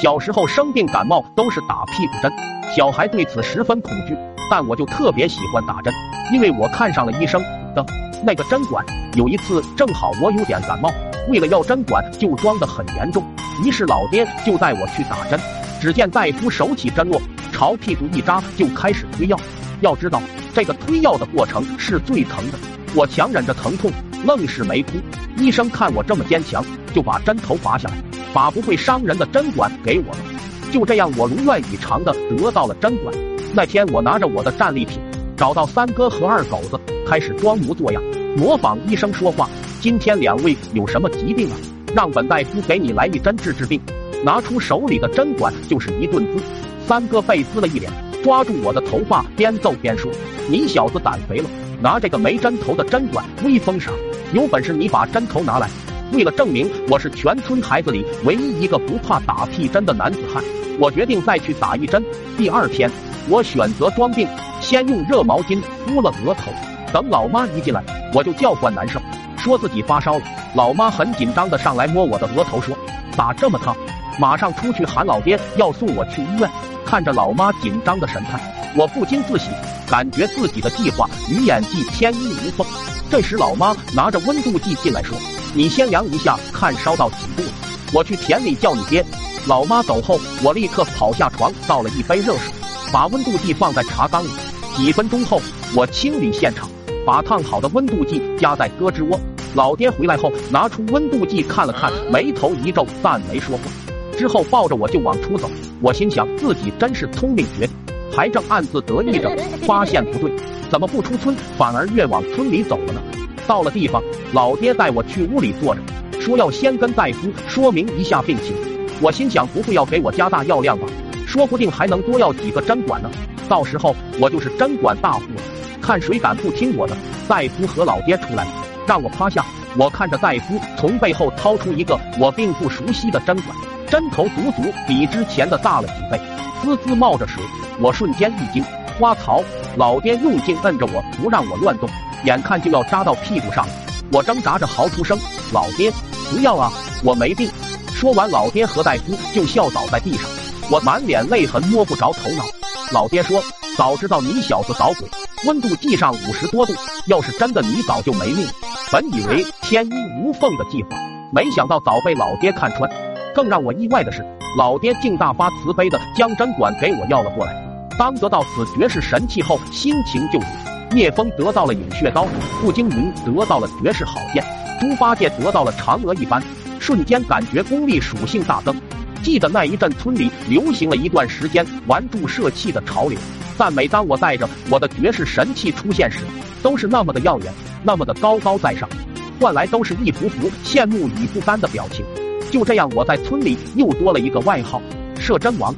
小时候生病感冒都是打屁股针，小孩对此十分恐惧，但我就特别喜欢打针，因为我看上了医生的那个针管。有一次正好我有点感冒，为了要针管就装得很严重，于是老爹就带我去打针。只见大夫手起针落，朝屁股一扎就开始推药。要知道这个推药的过程是最疼的，我强忍着疼痛，愣是没哭。医生看我这么坚强，就把针头拔下来，把不会伤人的针管给我了。就这样，我如愿以偿的得到了针管。那天，我拿着我的战利品，找到三哥和二狗子，开始装模作样，模仿医生说话。今天两位有什么疾病啊？让本大夫给你来一针治治病。拿出手里的针管就是一顿滋。三哥被滋了一脸，抓住我的头发，边揍边说：“你小子胆肥了，拿这个没针头的针管威风啥？”有本事你把针头拿来！为了证明我是全村孩子里唯一一个不怕打屁针的男子汉，我决定再去打一针。第二天，我选择装病，先用热毛巾敷了额头。等老妈一进来，我就叫唤难受，说自己发烧了。老妈很紧张的上来摸我的额头，说：“咋这么烫？”马上出去喊老爹，要送我去医院。看着老妈紧张的神态，我不禁自喜，感觉自己的计划与演技天衣无缝。这时，老妈拿着温度计进来，说：“你先量一下，看烧到几度了。我去田里叫你爹。”老妈走后，我立刻跑下床，倒了一杯热水，把温度计放在茶缸里。几分钟后，我清理现场，把烫好的温度计夹在胳肢窝。老爹回来后，拿出温度计看了看，眉头一皱，但没说话。之后抱着我就往出走。我心想自己真是聪明绝顶，还正暗自得意着，发现不对。怎么不出村，反而越往村里走了呢？到了地方，老爹带我去屋里坐着，说要先跟大夫说明一下病情。我心想，不会要给我加大药量吧？说不定还能多要几个针管呢。到时候我就是针管大户了。看谁敢不听我的！大夫和老爹出来，让我趴下。我看着大夫从背后掏出一个我并不熟悉的针管，针头足足比之前的大了几倍，滋滋冒着水。我瞬间一惊。花槽，老爹用劲摁着我，不让我乱动，眼看就要扎到屁股上了。我挣扎着嚎出声：“老爹，不要啊，我没病。”说完，老爹和大夫就笑倒在地上。我满脸泪痕，摸不着头脑。老爹说：“早知道你小子捣鬼，温度计上五十多度，要是真的，你早就没命。”本以为天衣无缝的计划，没想到早被老爹看穿。更让我意外的是，老爹竟大发慈悲的将针管给我要了过来。当得到此绝世神器后，心情就好。聂风得到了饮血刀，步惊云得到了绝世好剑，猪八戒得到了嫦娥一般，瞬间感觉功力属性大增。记得那一阵村里流行了一段时间玩注射器的潮流，但每当我带着我的绝世神器出现时，都是那么的耀眼，那么的高高在上，换来都是一幅幅羡慕与不甘的表情。就这样，我在村里又多了一个外号——射针王。